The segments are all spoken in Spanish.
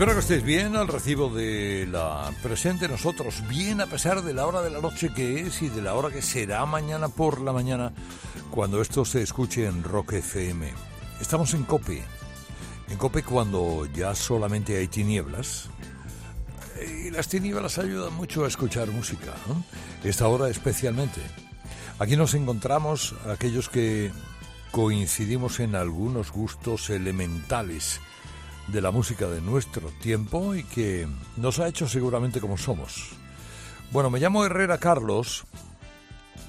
Espero que estéis bien al recibo de la presente nosotros, bien a pesar de la hora de la noche que es y de la hora que será mañana por la mañana cuando esto se escuche en Rock FM. Estamos en Cope, en Cope cuando ya solamente hay tinieblas. Y las tinieblas ayudan mucho a escuchar música, esta hora especialmente. Aquí nos encontramos aquellos que coincidimos en algunos gustos elementales de la música de nuestro tiempo y que nos ha hecho seguramente como somos. Bueno, me llamo Herrera Carlos.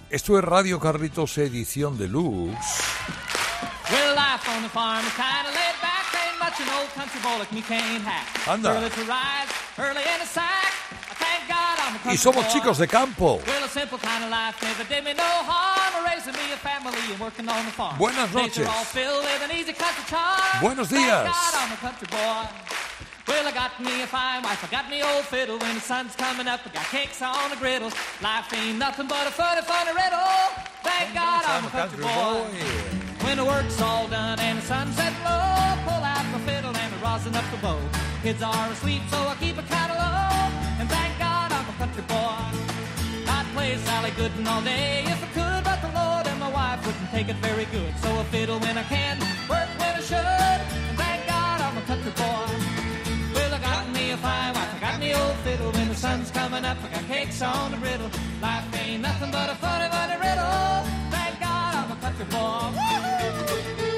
Esto es Radio Carlitos edición deluxe. Anda. Y somos chicos de campo. Well, a simple kind of life never did me no harm. Raising me a family and working on the farm. Buenas noches. all filled with an easy country charm. Buenos días. God I'm a country boy. Well, I got me a fine wife, I got me old fiddle. When the sun's coming up, I got cakes on the griddles. Life ain't nothing but a funny, funny riddle. Thank God I'm a country boy. When the work's all done and the sunset low, pull out my fiddle and rosin up the bow. Kids are asleep, so I keep a low. And thank God I'm a country boy. I'd play Sally Gooden all day if I could, the Lord and my wife wouldn't take it very good. So I fiddle when I can, work when I should. And thank God I'm a country boy. Well, I got me a fine wife, I got me old fiddle. When the sun's coming up, I got cakes on the griddle. Life ain't nothing but a funny, funny riddle. Thank God I'm a country boy. Woo-hoo!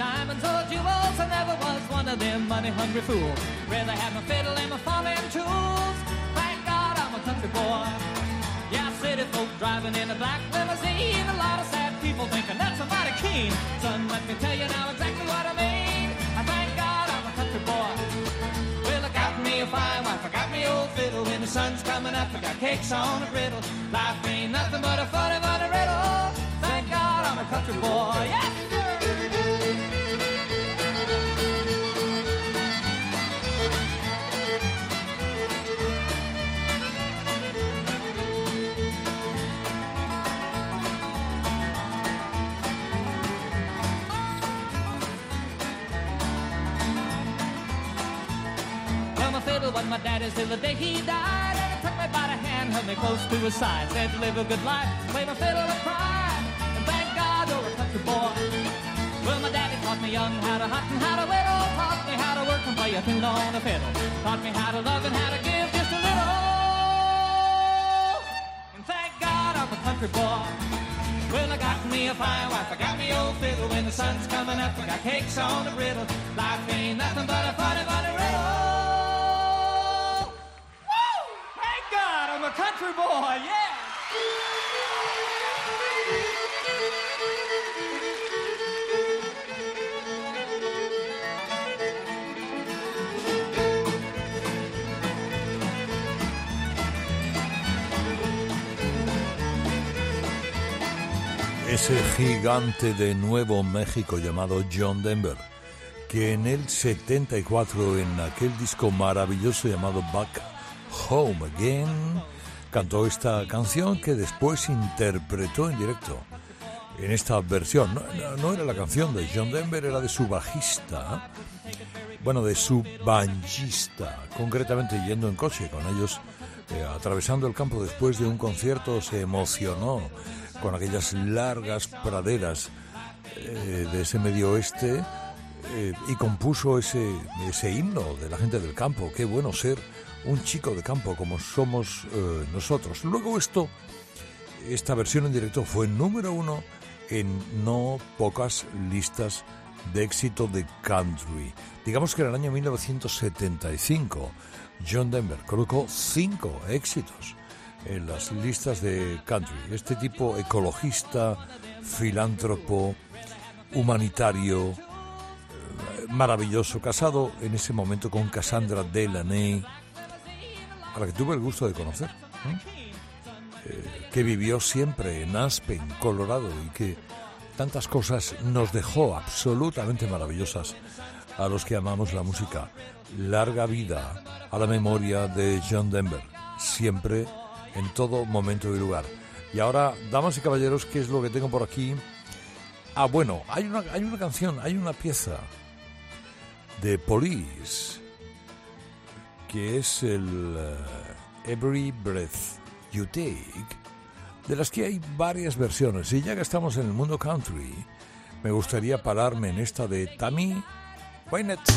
Diamonds or jewels. I never was one of them money-hungry fools. Rather have my fiddle and my farming tools. Thank God I'm a country boy. Yeah, city folk driving in a black limousine. A lot of sad people thinking that's mighty keen. Son, let me tell you now exactly what I mean. I thank God I'm a country boy. Well, I got me a fine wife, I got me old fiddle. When the sun's coming up, I got cakes on a griddle. Life ain't nothing but a funny, funny riddle. Thank God I'm a country boy. Yes, Well, my daddy's till the day he died. And he took me by the hand, held me close to his side. Said to live a good life, play my fiddle and cry. And thank God you're a country boy. Well, my daddy taught me young how to hunt and how to whittle. Taught me how to work and play a tune on a fiddle. Taught me how to love and how to give just a little. And thank God I'm a country boy. Well, I got me a fine wife, I got me old fiddle. When the sun's coming up, I got cakes on the griddle. Life ain't nothing but a funny, funny riddle. Country boy, yeah! Ese gigante de Nuevo México llamado John Denver, que en el 74, en aquel disco maravilloso llamado Back Home Again, cantó esta canción que después interpretó en directo. En esta versión, no, no- era la canción de John Denver, era de su bajista, bueno, de su banjista, concretamente yendo en coche con ellos, eh, atravesando el campo después de un concierto, se emocionó con aquellas largas praderas eh, de ese medio oeste eh, y compuso ese, ese himno de la gente del campo. Qué bueno ser un chico de campo como somos eh, nosotros. Luego esto esta versión en directo fue número uno en no pocas listas de éxito de country. Digamos que en el año 1975 John Denver colocó cinco éxitos en las listas de country. Este tipo ecologista, filántropo, humanitario, eh, maravilloso, casado en ese momento con Cassandra Delaney, a la que tuve el gusto de conocer, eh, que vivió siempre en Aspen, Colorado, y que tantas cosas nos dejó absolutamente maravillosas a los que amamos la música. Larga vida a la memoria de John Denver, siempre, en todo momento y lugar. Y ahora, damas y caballeros, ¿qué es lo que tengo por aquí? Ah, bueno, hay una, hay una canción, hay una pieza de Police, que es el eh, Every Breath You Take, de las que hay varias versiones. Y ya que estamos en el mundo country, me gustaría pararme en esta de Tammy Wynette.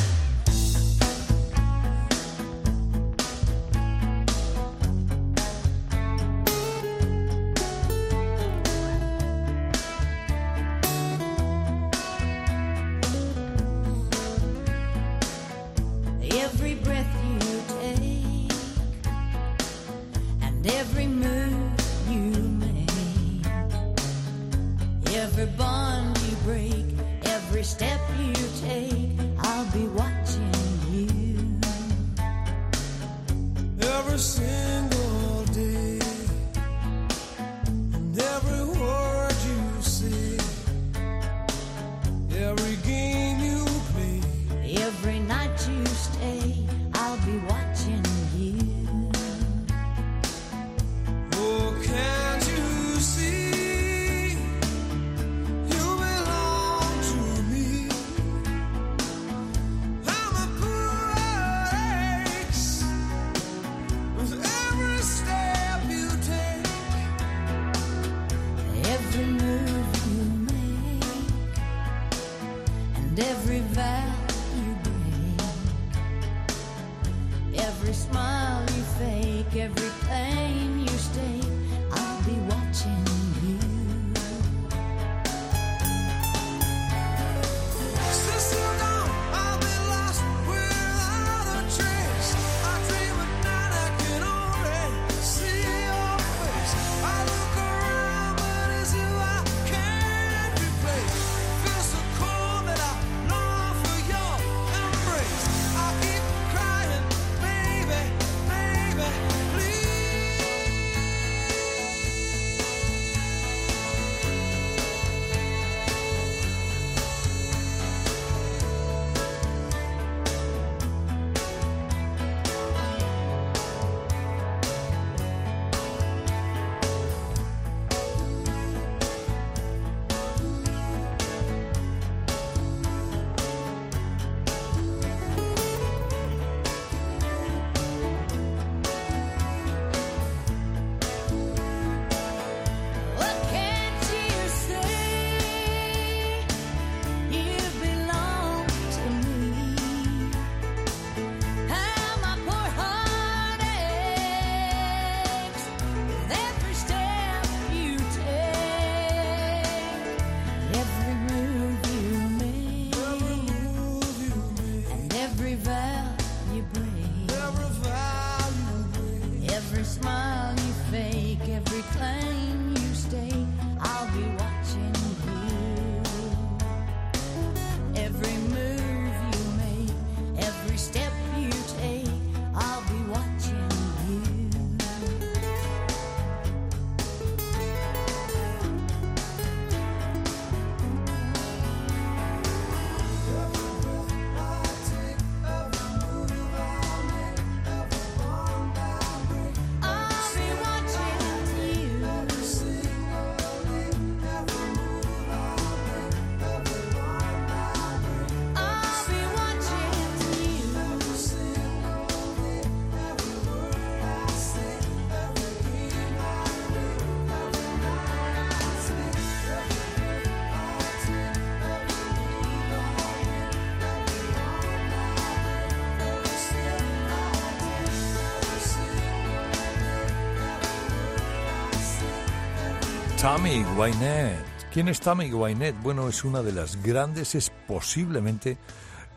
Tammy Wynette. ¿Quién es Tammy Wynette? Bueno, es una de las grandes, es posiblemente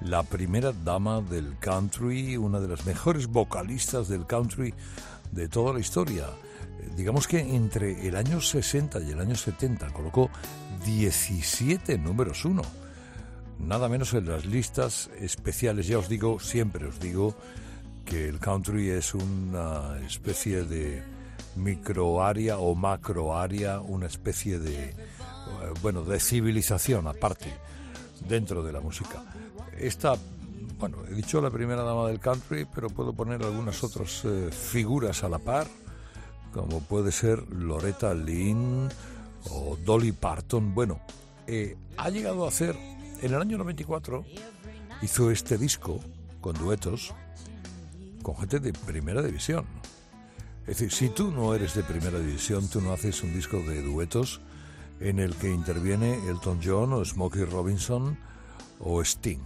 la primera dama del country, una de las mejores vocalistas del country de toda la historia. Digamos que entre el año 60 y el año 70 colocó 17 números uno. Nada menos en las listas especiales. Ya os digo, siempre os digo que el country es una especie de microárea o macroárea, una especie de eh, bueno, de civilización aparte dentro de la música. Esta, bueno, he dicho la primera dama del country, pero puedo poner algunas otras eh, figuras a la par, como puede ser Loretta Lynn o Dolly Parton. Bueno, eh, ha llegado a hacer, en el año 94, hizo este disco con duetos con gente de primera división. Es decir, si tú no eres de primera división, tú no haces un disco de duetos en el que interviene Elton John o Smokey Robinson o Sting.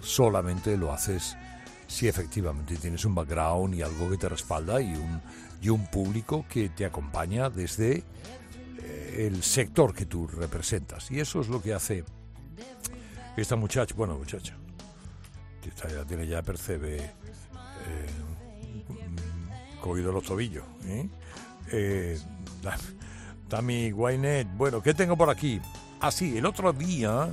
Solamente lo haces si efectivamente tienes un background y algo que te respalda y un, y un público que te acompaña desde eh, el sector que tú representas. Y eso es lo que hace esta muchacha, bueno muchacha, ya tiene ya percebe eh, cogido los tobillos. ¿eh? Eh, Tammy Wynette. Bueno, ¿qué tengo por aquí? Ah, sí, el otro día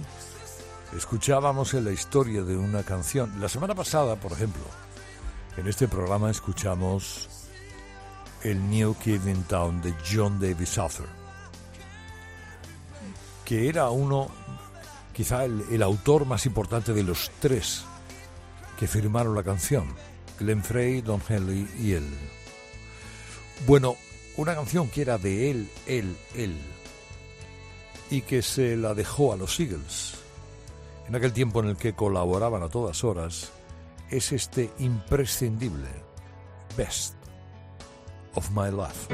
escuchábamos en la historia de una canción. La semana pasada, por ejemplo, en este programa escuchamos el New Kid in Town de John Davis Arthur, que era uno, quizá el, el autor más importante de los tres que firmaron la canción, Glenn Frey, Don Henley y él. Bueno, una canción que era de él, él, él, y que se la dejó a los Eagles, en aquel tiempo en el que colaboraban a todas horas, es este imprescindible Best of My Life.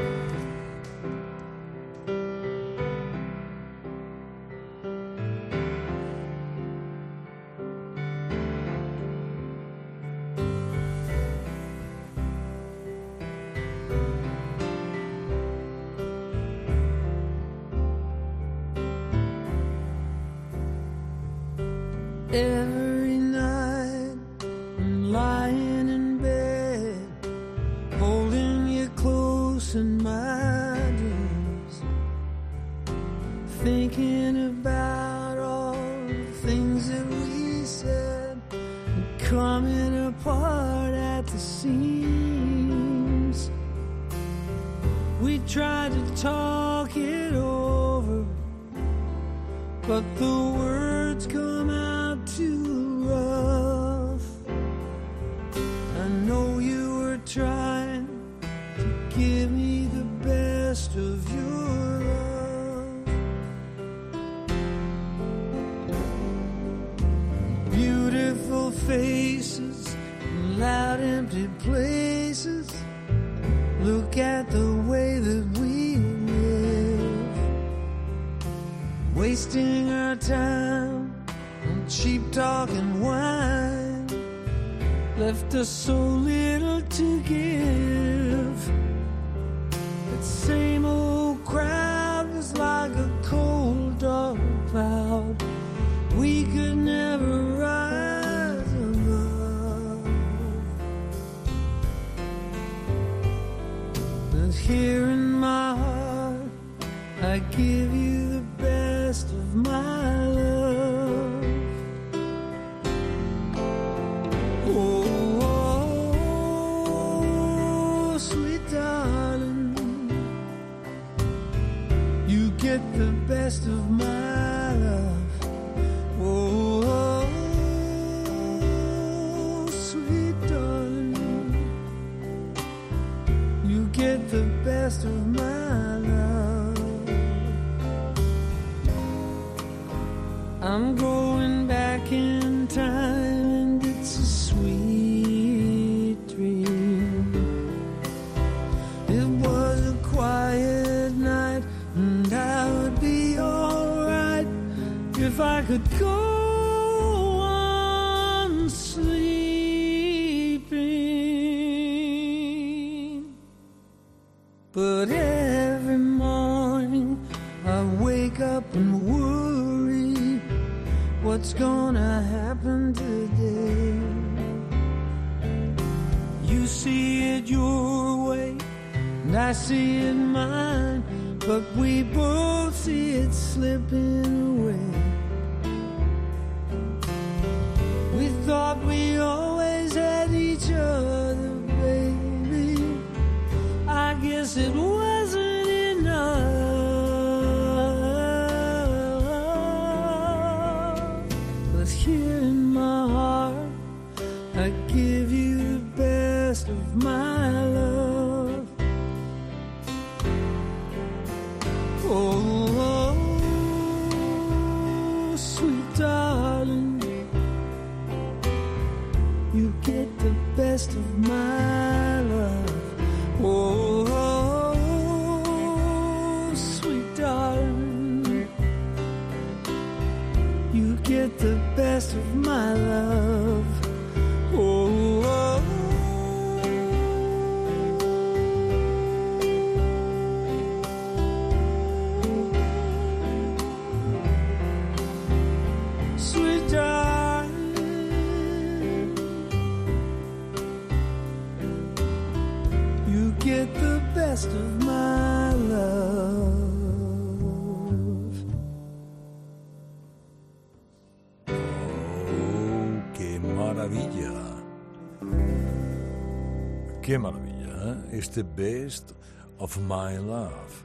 ¿Eh? Este Best of My Love.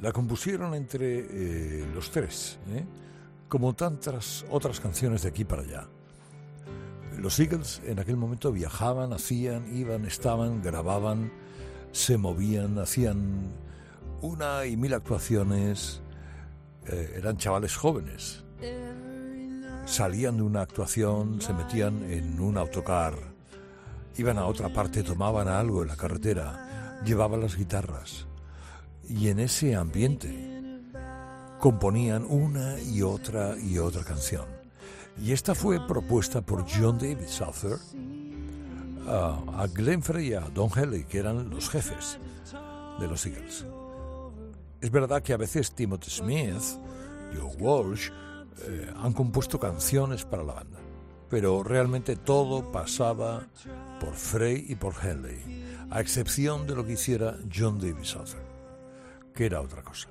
La compusieron entre eh, los tres, ¿eh? como tantas otras canciones de aquí para allá. Los Eagles en aquel momento viajaban, hacían, iban, estaban, grababan, se movían, hacían una y mil actuaciones. Eh, eran chavales jóvenes. Salían de una actuación, se metían en un autocar, iban a otra parte, tomaban algo en la carretera, llevaban las guitarras y en ese ambiente componían una y otra y otra canción. Y esta fue propuesta por John David Souther a, a Glenn Frey y a Don Henley, que eran los jefes de los Eagles. Es verdad que a veces Timothy Smith, Joe Walsh, eh, han compuesto canciones para la banda, pero realmente todo pasaba por Frey y por Henley, a excepción de lo que hiciera John David Souther, que era otra cosa.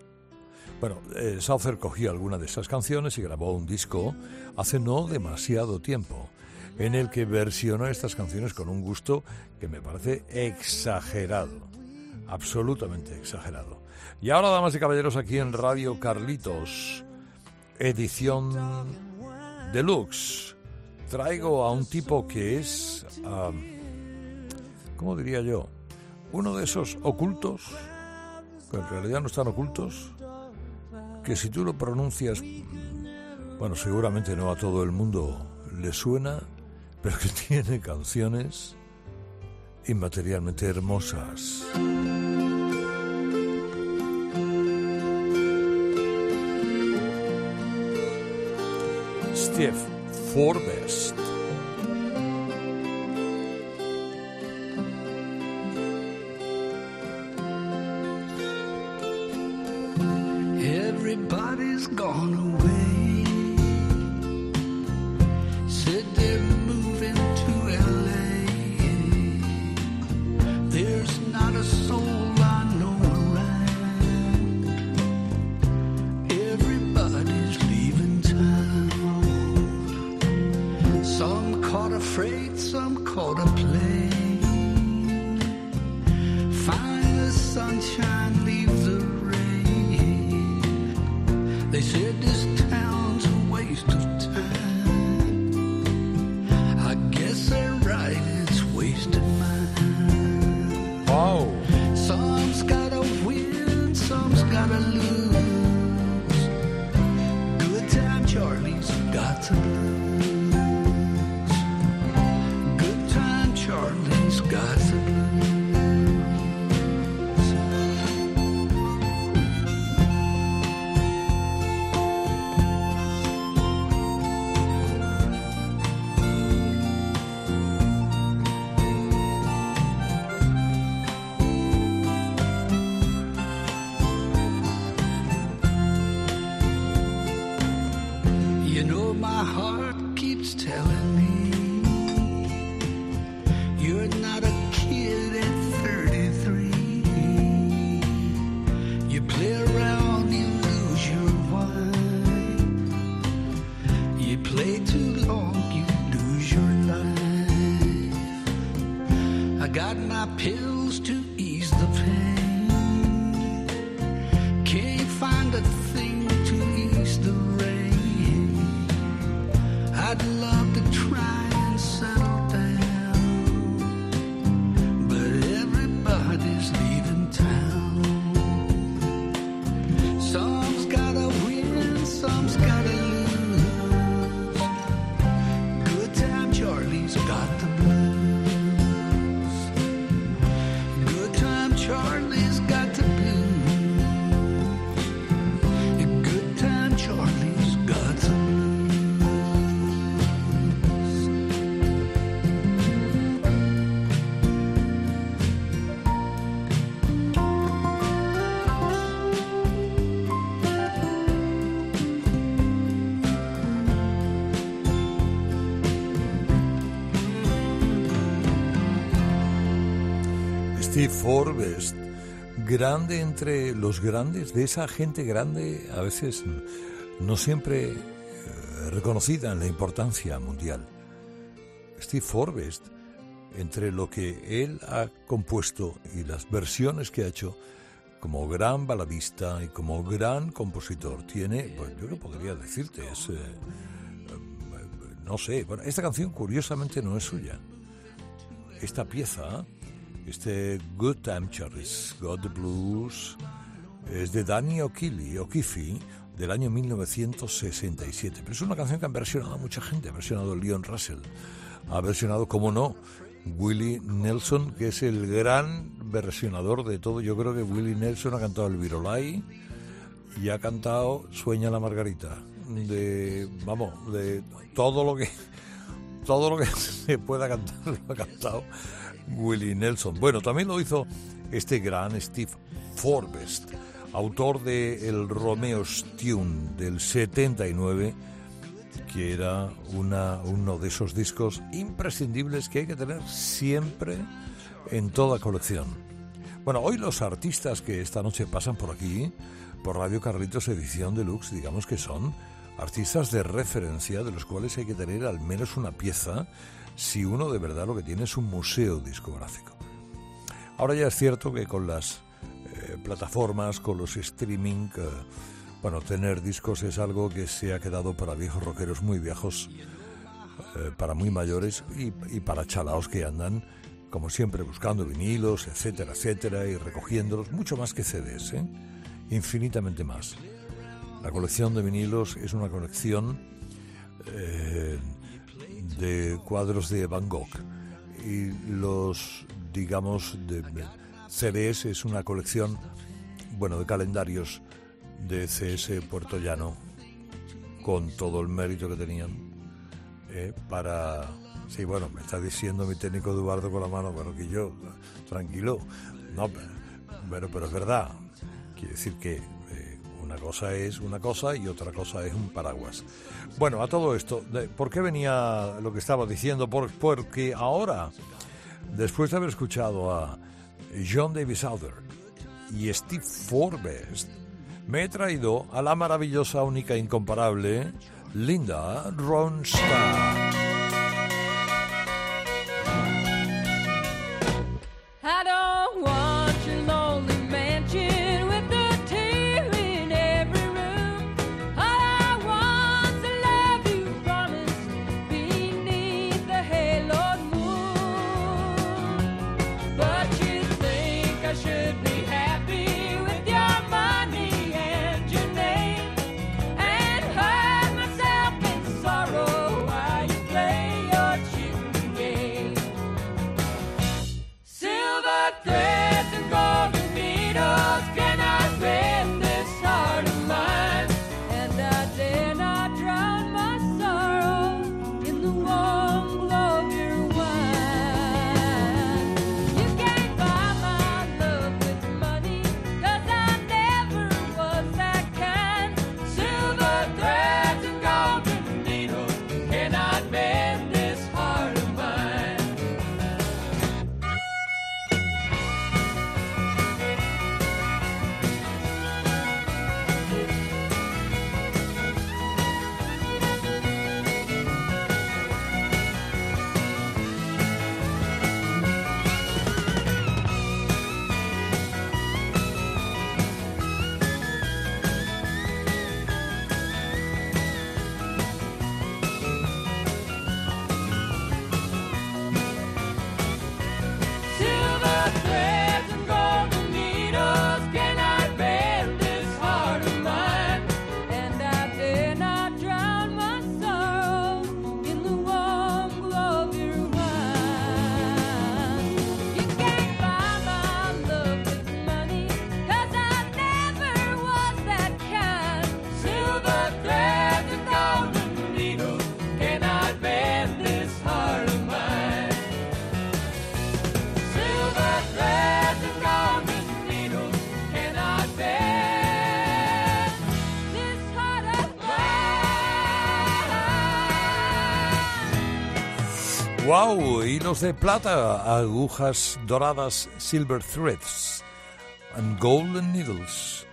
Bueno, eh, Souther cogió alguna de esas canciones y grabó un disco hace no demasiado tiempo, en el que versionó estas canciones con un gusto que me parece exagerado, absolutamente exagerado. Y ahora, damas y caballeros, aquí en Radio Carlitos, edición deluxe, traigo a un tipo que es, ah, ¿cómo diría yo? Uno de esos ocultos, que en realidad no están ocultos, que si tú lo pronuncias, bueno, seguramente no a todo el mundo le suena, pero que tiene canciones inmaterialmente hermosas. Steve Forbest. Gone away. Forbes, grande entre los grandes, de esa gente grande, a veces no siempre eh, reconocida en la importancia mundial. Steve Forbes, entre lo que él ha compuesto y las versiones que ha hecho, como gran baladista y como gran compositor, tiene, pues yo lo podría decirte, es, eh, eh, no sé, bueno, esta canción curiosamente no es suya. Esta pieza, este Good Time Charlie's Got the Blues, es de Danny O'Keefe, O'Keefe del año 1967. Pero es una canción que han versionado mucha gente. Ha versionado Leon Russell, ha versionado, como no, Willie Nelson, que es el gran versionador de todo. Yo creo que Willie Nelson ha cantado el Virolai y ha cantado Sueña la Margarita. De, vamos, de todo lo que todo lo que se pueda cantar lo ha cantado Willie Nelson. Bueno, también lo hizo este gran Steve Forbes, autor de El Romeo's Tune del 79, que era una, uno de esos discos imprescindibles que hay que tener siempre en toda colección. Bueno, hoy los artistas que esta noche pasan por aquí, por Radio Carlitos Edición Deluxe, digamos que son artistas de referencia de los cuales hay que tener al menos una pieza si uno de verdad lo que tiene es un museo discográfico. Ahora ya es cierto que con las eh, plataformas, con los streaming, eh, bueno, tener discos es algo que se ha quedado para viejos rockeros muy viejos, eh, para muy mayores y, para chalaos que andan, como siempre, buscando vinilos, etcétera, etcétera, y recogiéndolos, mucho más que CDs, infinitamente más. La colección de vinilos es una colección eh, de cuadros de Van Gogh. Y los, digamos, de CDs es una colección, bueno, de calendarios de CS Puerto Llano con todo el mérito que tenían eh, para... Sí, bueno, me está diciendo mi técnico Eduardo con la mano, bueno, que yo, tranquilo, no, pero, pero es verdad, quiere decir que una cosa es una cosa y otra cosa es un paraguas. Bueno, a todo esto, ¿por qué venía lo que estaba diciendo? Por- porque ahora, después de haber escuchado a John Davis Souther y Steve Forbes, me he traído a la maravillosa, única, incomparable Linda Ronstadt. ¡Wow! Hilos de plata, agujas doradas, silver threads, and golden needles.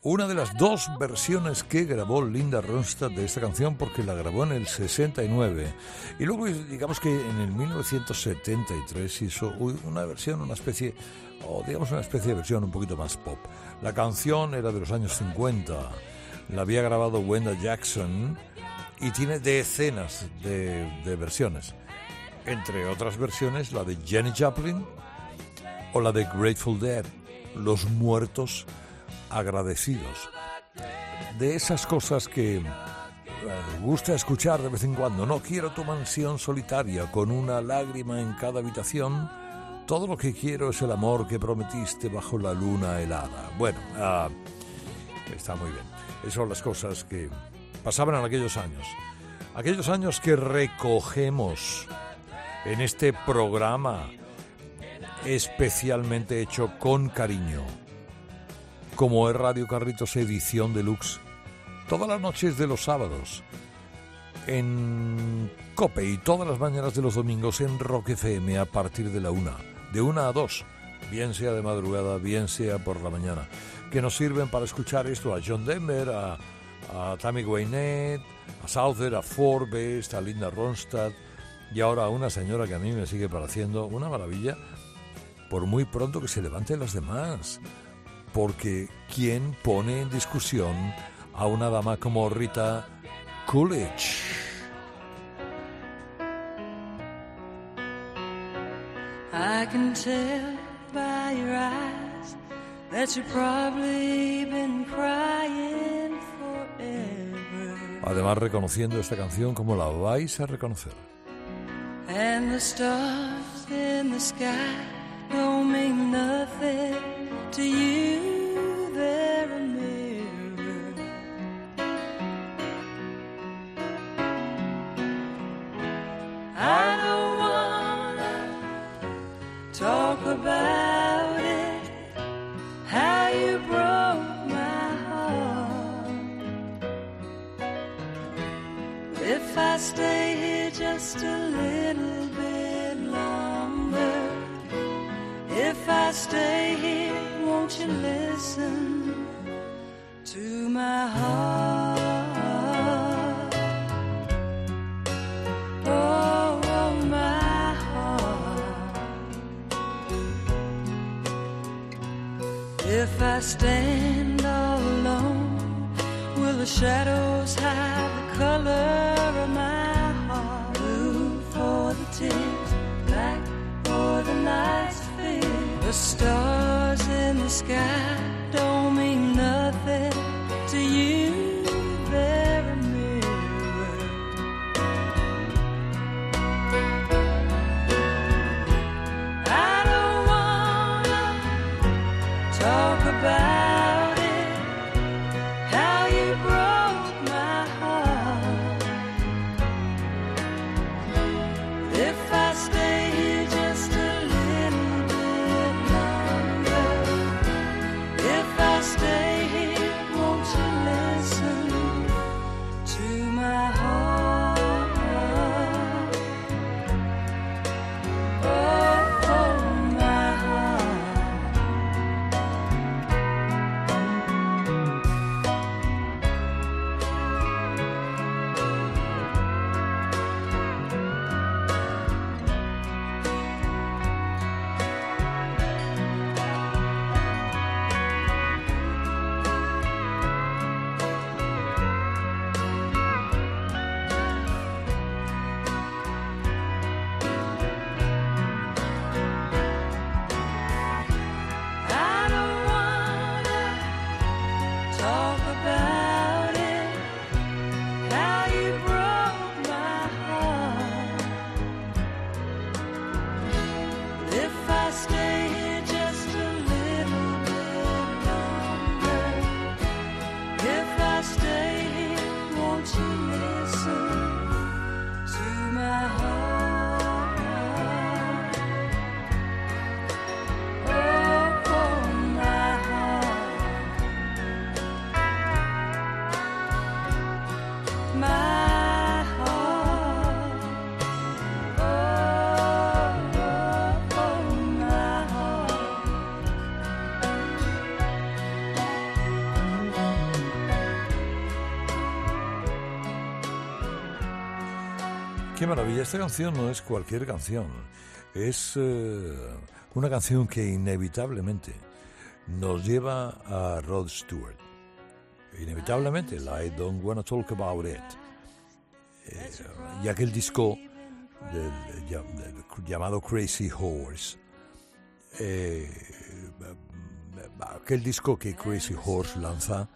Una de las dos versiones que grabó Linda Ronstadt de esta canción porque la grabó en el 69 y luego digamos que en el 1973 hizo una versión, una especie, o digamos una especie de versión un poquito más pop. La canción era de los años 50, la había grabado Wenda Jackson y tiene decenas de, de versiones entre otras versiones la de Jenny Joplin o la de Grateful Dead, Los Muertos Agradecidos. De esas cosas que eh, gusta escuchar de vez en cuando. No quiero tu mansión solitaria con una lágrima en cada habitación. Todo lo que quiero es el amor que prometiste bajo la luna helada. Bueno, ah, está muy bien. Esas son las cosas que pasaban en aquellos años. Aquellos años que recogemos en este programa especialmente hecho con cariño, como es Radio Carritos Edición Deluxe, todas las noches de los sábados, en Cope y todas las mañanas de los domingos en Rock FM a partir de la una, de una a dos, bien sea de madrugada, bien sea por la mañana, que nos sirven para escuchar esto a John Denver, a, a Tammy Wynette, a Souther, a Forbes, a Linda Ronstadt, y ahora una señora que a mí me sigue pareciendo una maravilla, por muy pronto que se levanten las demás. Porque ¿quién pone en discusión a una dama como Rita Coolidge? I can tell by your eyes that you've probably been crying forever. Además reconociendo esta canción como la vais a reconocer. And the stars in the sky don't mean nothing to you. Shadows hide the color of my heart? Blue for the tears, black for the night's fear. The stars in the sky don't Qué maravilla, esta canción no es cualquier canción, es eh, una canción que inevitablemente nos lleva a Rod Stewart. Inevitablemente, la I Don't Wanna Talk About It. Eh, y aquel disco llamado Crazy Horse. eh, aquel disco que Crazy Horse lanza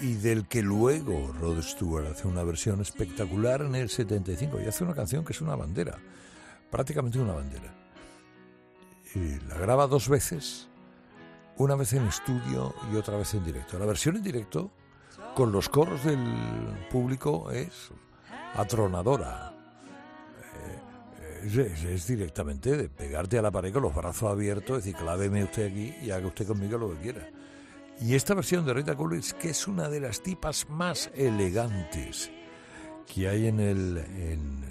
y del que luego Rod Stewart hace una versión espectacular en el 75 y hace una canción que es una bandera, prácticamente una bandera. Y la graba dos veces, una vez en estudio y otra vez en directo. La versión en directo, con los coros del público, es atronadora. Eh, es- es directamente de pegarte a la pared con los brazos abiertos, decir, cláveme usted aquí y haga usted conmigo lo que quiera. Y esta versión de Rita Coolidge, que es una de las tipas más elegantes que hay en, el, en,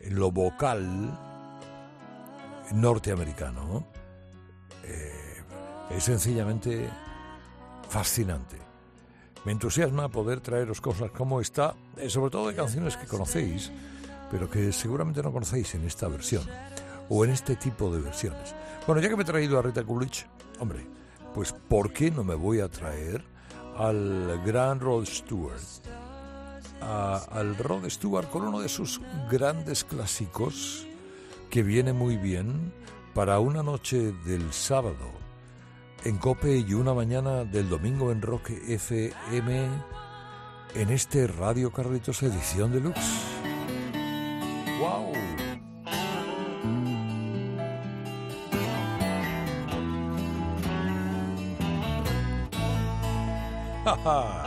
eh, lo vocal norteamericano, eh, es sencillamente fascinante. Me entusiasma poder traeros cosas como esta, eh, sobre todo de canciones que conocéis, pero que seguramente no conocéis en esta versión o en este tipo de versiones. Bueno, ya que me he traído a Rita Coolidge, hombre, pues ¿por qué no me voy a traer al gran Rod Stewart? Al Rod Stewart con uno de sus grandes clásicos que viene muy bien para una noche del sábado en Cope y una mañana del domingo en Rock FM en este Radio Carlitos edición deluxe. ¡Wow! I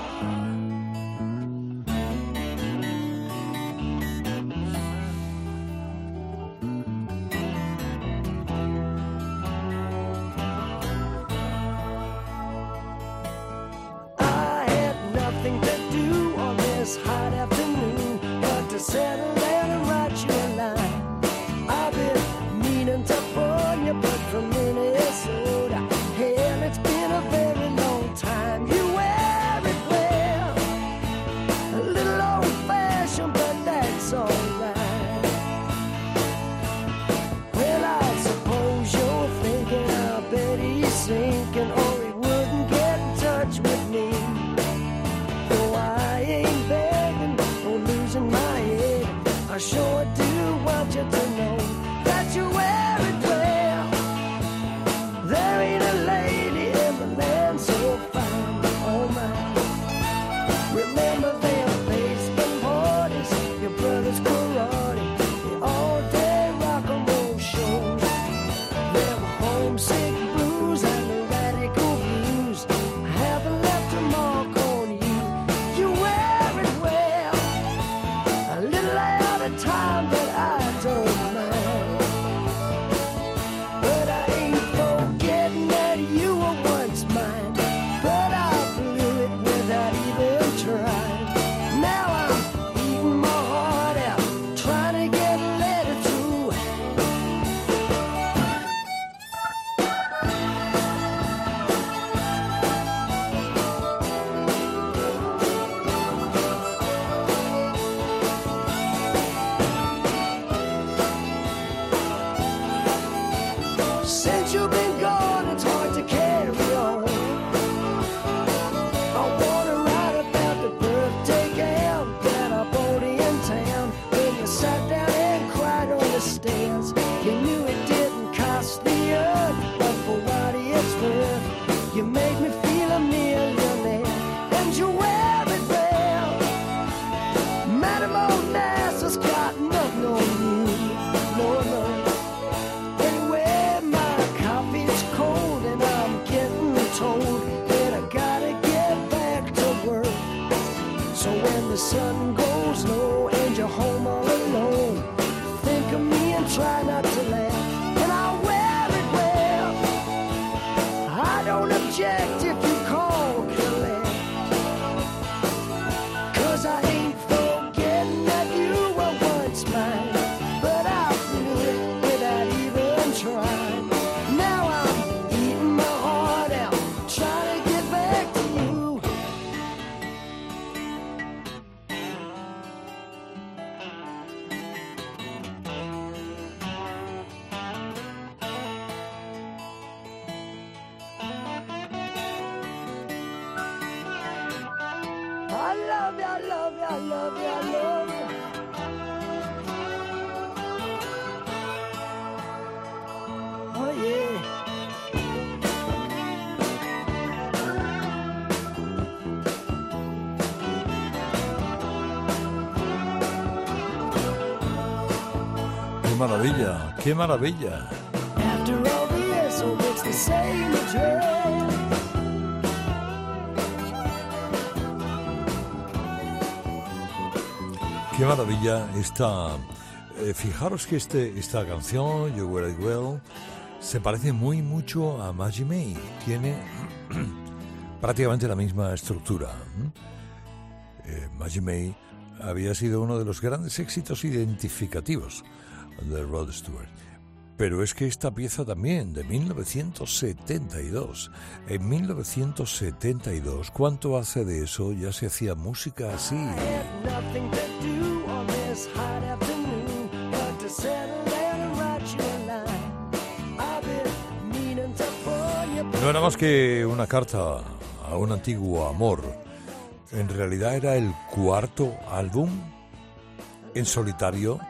maravilla, qué maravilla. Address. Qué maravilla esta. eh, fijaros que este, esta canción, You Were It Well, se parece muy mucho a Maggie May. Tiene prácticamente la misma estructura. Eh, Maggie May había sido uno de los grandes éxitos identificativos de Rod Stewart. Pero es que esta pieza también, de 1972, en 1972, ¿cuánto hace de eso? Ya se hacía música así. No era más que una carta a un antiguo amor. En realidad era el cuarto álbum en solitario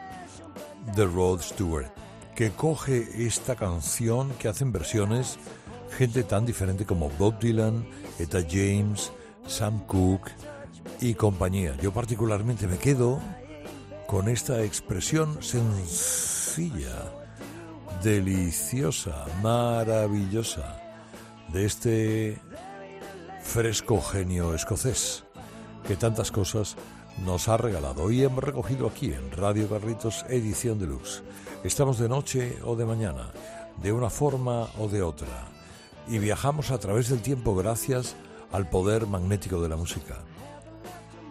de Rod Stewart, que coge esta canción que hacen versiones gente tan diferente como Bob Dylan, Etta James, Sam Cooke y compañía. Yo particularmente me quedo con esta expresión sencilla, deliciosa, maravillosa de este fresco genio escocés que tantas cosas nos ha regalado. Hoy hemos recogido aquí en Radio Carritos Edición Deluxe. Estamos de noche o de mañana, de una forma o de otra, y viajamos a través del tiempo gracias al poder magnético de la música.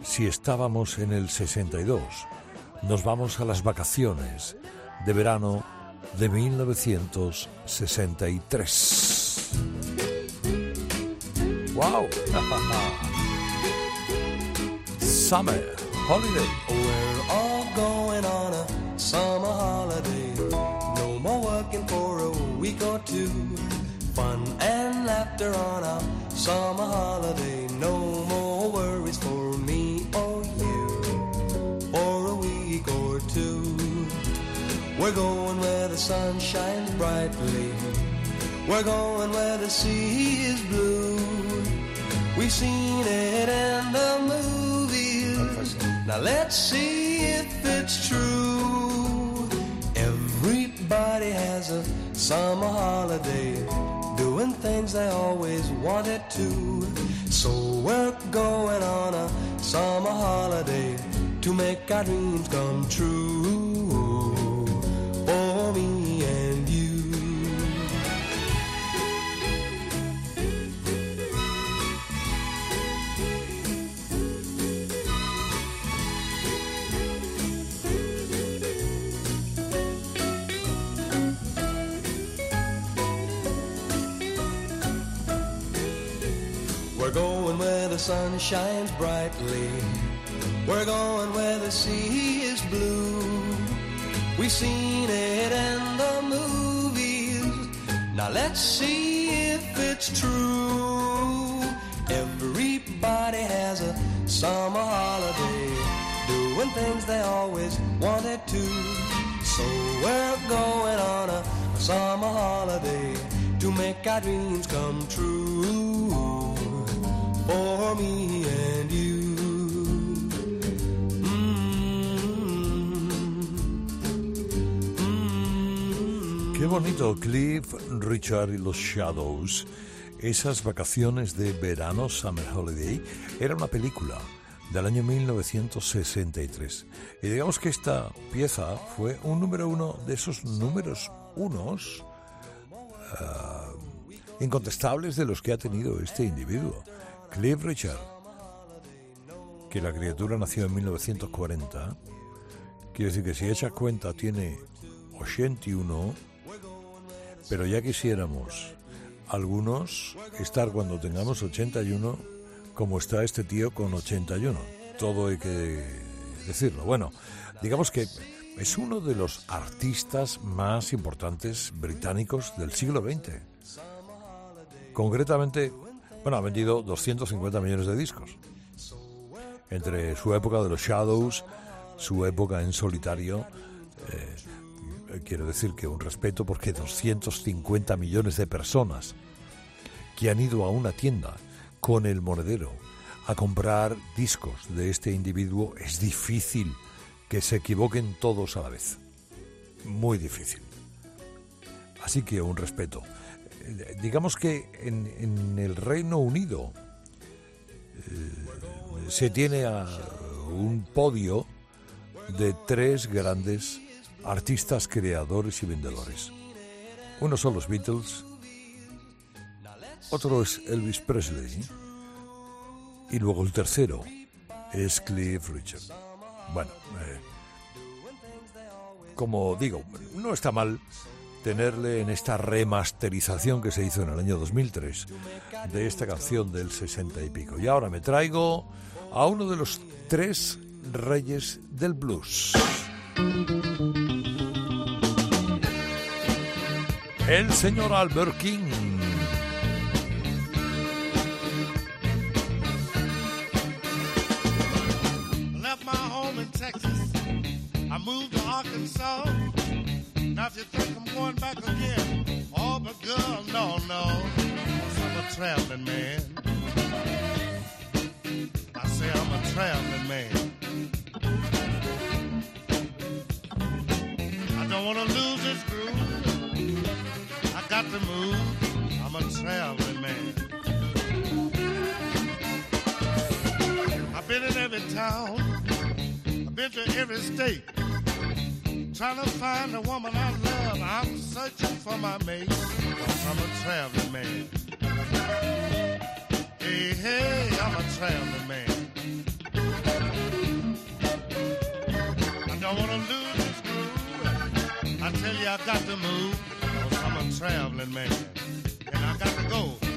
Si estábamos en el 62, nos vamos a las vacaciones de verano de 1963. ¡Wow! Summer Holiday. We're all going on a summer holiday. No more working for a week or two. Fun and laughter on a summer holiday. No more worries for me or you. For a week or two. We're going where the sun shines brightly. We're going where the sea is blue. We've seen it in the Now let's see if it's true. Everybody has a summer holiday, doing things they always wanted to. So we're going on a summer holiday to make our dreams come true. Sun shines brightly. We're going where the sea is blue. We've seen it in the movies. Now let's see if it's true. Everybody has a summer holiday, doing things they always wanted to. So we're going on a summer holiday to make our dreams come true. For me and you. Mm. Qué bonito, Cliff Richard y los Shadows. Esas vacaciones de verano, Summer Holiday, era una película del año 1963. Y digamos que esta pieza fue un número uno de esos números unos ah, incontestables de los que ha tenido este individuo, Cliff Richard, que la criatura nació en 1940. Quiere decir que si echas cuenta tiene 81, pero ya quisiéramos algunos estar cuando tengamos 81 como está este tío con 81. Todo hay que decirlo. Bueno, digamos que es uno de los artistas más importantes británicos del siglo XX. Concretamente, bueno, ha vendido 250 millones de discos. entre su época de los Shadows, su época en solitario. eh, quiero decir que un respeto porque 250 millones de personas que han ido a una tienda con el monedero a comprar discos de este individuo, es difícil que se equivoquen todos a la vez. Muy difícil. Así que un respeto. Digamos que en, el Reino Unido eh, se tiene a un podio de tres grandes artistas, creadores y vendedores. Uno son los Beatles, otro es Elvis Presley y luego el tercero es Cliff Richard. Bueno, eh, como digo, no está mal tenerle en esta remasterización que se hizo en el año 2003 de esta canción del 60 y pico. Y ahora me traigo a uno de los tres reyes del blues. El señor Albert King. left my home in Texas. I moved to Arkansas. Now if you think I'm going back again, oh, but girl, no, no. I'm a traveling man. I say I'm a traveling man. I don't want to lose this groove. I got to move. I'm a traveling man. I've been in every town. I've been to every state. Trying to find the woman I love. I'm searching for my mate. I'm a traveling man. Hey, hey, I'm a traveling man. I don't want to lose this groove. I tell you, I got to move. Cause I'm a traveling man. And I got to go.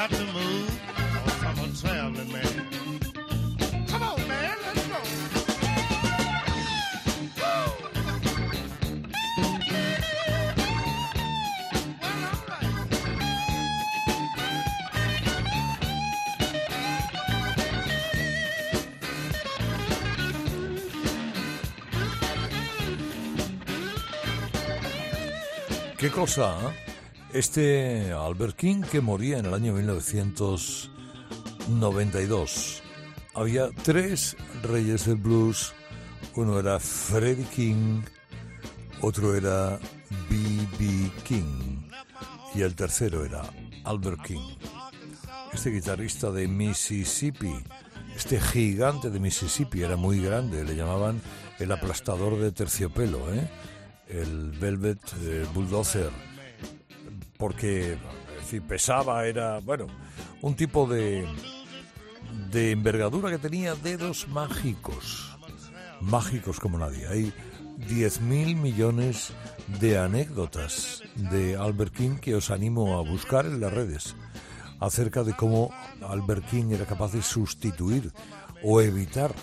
Got to move. Cause I'm a traveling man. Come on, man, let's go. Che cosa? Eh? Este Albert King que moría en el año 1992. Había tres reyes del blues. Uno era Freddie King, otro era B.B. King y el tercero era Albert King. Este guitarrista de Mississippi, este gigante de Mississippi, era muy grande, le llamaban el aplastador de terciopelo, ¿eh? el Velvet eh, Bulldozer, porque en pesaba, era, bueno, un tipo de, de envergadura que tenía dedos mágicos, mágicos como nadie. Hay 10.000 millones de anécdotas de Albert King que os animo a buscar en las redes acerca de cómo Albert King era capaz de sustituir o evitar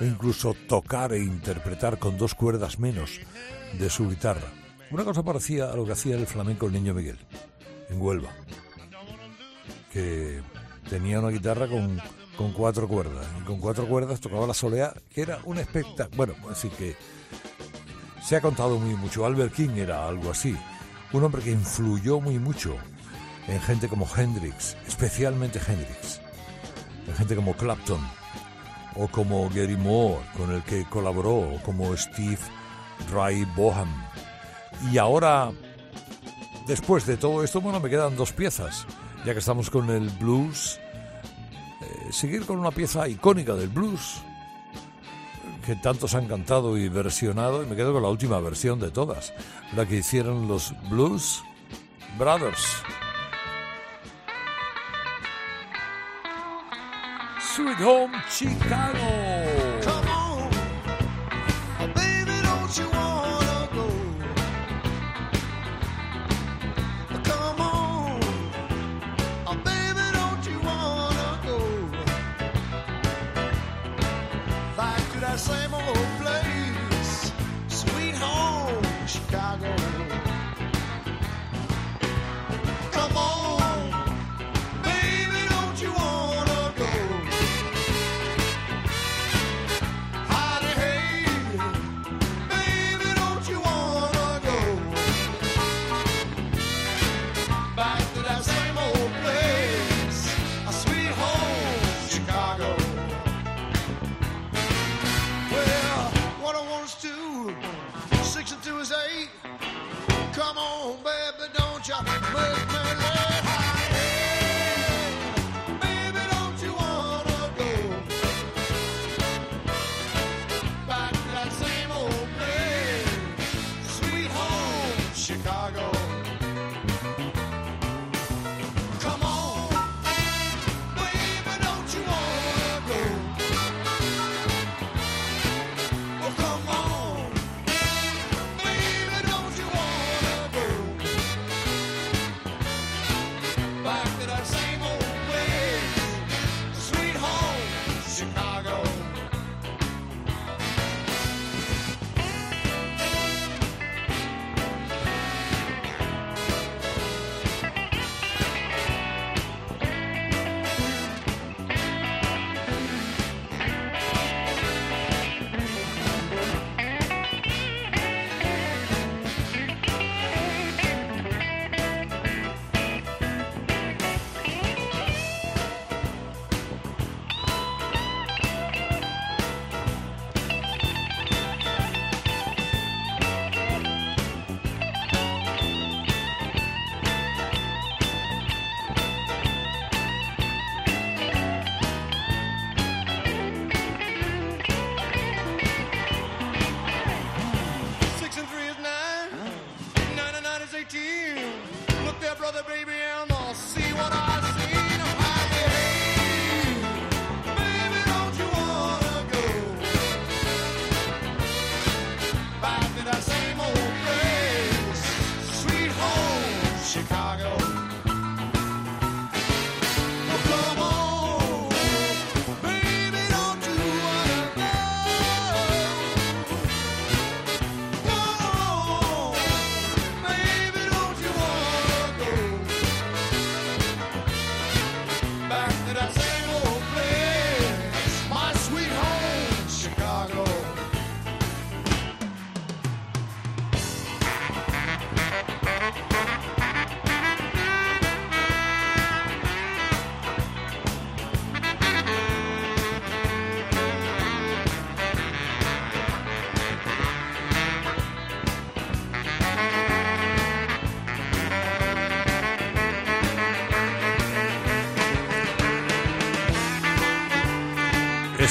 incluso tocar e interpretar con dos cuerdas menos de su guitarra. Una cosa parecía a lo que hacía el flamenco el niño Miguel en Huelva, que tenía una guitarra con, con cuatro cuerdas y con cuatro cuerdas tocaba la soleá, que era un espectáculo. Bueno, así que Se ha contado muy mucho. Albert King era algo así. Un hombre que influyó muy mucho en gente como Hendrix, especialmente Hendrix. En gente como Clapton o como Gary Moore, con el que colaboró, o como Steve Ray Boham. Y ahora, después de todo esto, bueno, me quedan dos piezas, ya que estamos con el blues. eh, seguir con una pieza icónica del blues, que tantos han cantado y versionado, y me quedo con la última versión de todas, la que hicieron los Blues Brothers. Sweet Home Chicago.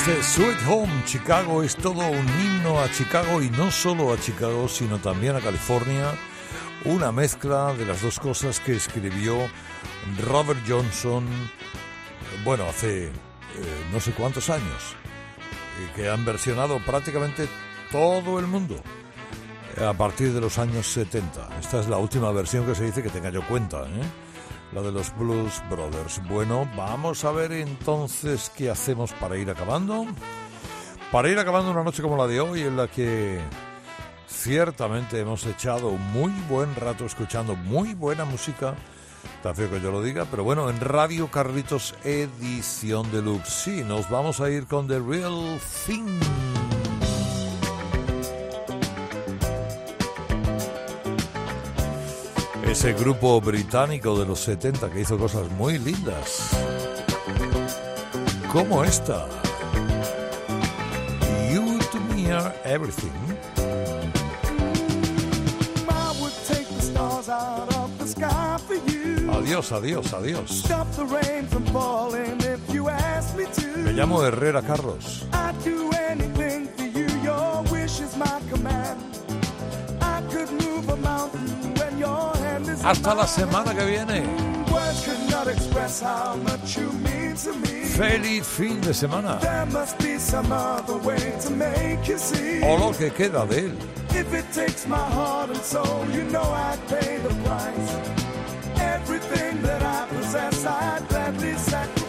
Sweet Home Chicago es todo un himno a Chicago y no solo a Chicago, sino también a California. Una mezcla de las dos cosas que escribió Robert Johnson, bueno, hace eh, no sé cuántos años, y que han versionado prácticamente todo el mundo eh, a partir de los años 70. Esta es la última versión que se dice que tenga yo cuenta, ¿eh? La de los Blues Brothers. Bueno, vamos a ver entonces qué hacemos para ir acabando. Para ir acabando una noche como la de hoy, en la que ciertamente hemos echado muy buen rato escuchando muy buena música. Está feo que yo lo diga, pero bueno, en Radio Carlitos Edición Deluxe. Sí, nos vamos a ir con The Real Thing. Ese grupo británico de los 70 que hizo cosas muy lindas. Como esta. You to me are everything. Adiós, adiós, adiós. Me llamo Herrera Carlos. Hasta la semana que viene. Feliz fin de semana. O lo que queda de él. Everything that I possess, I'd gladly sacrifice.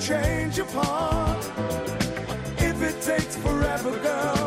change your part if it takes forever, girl.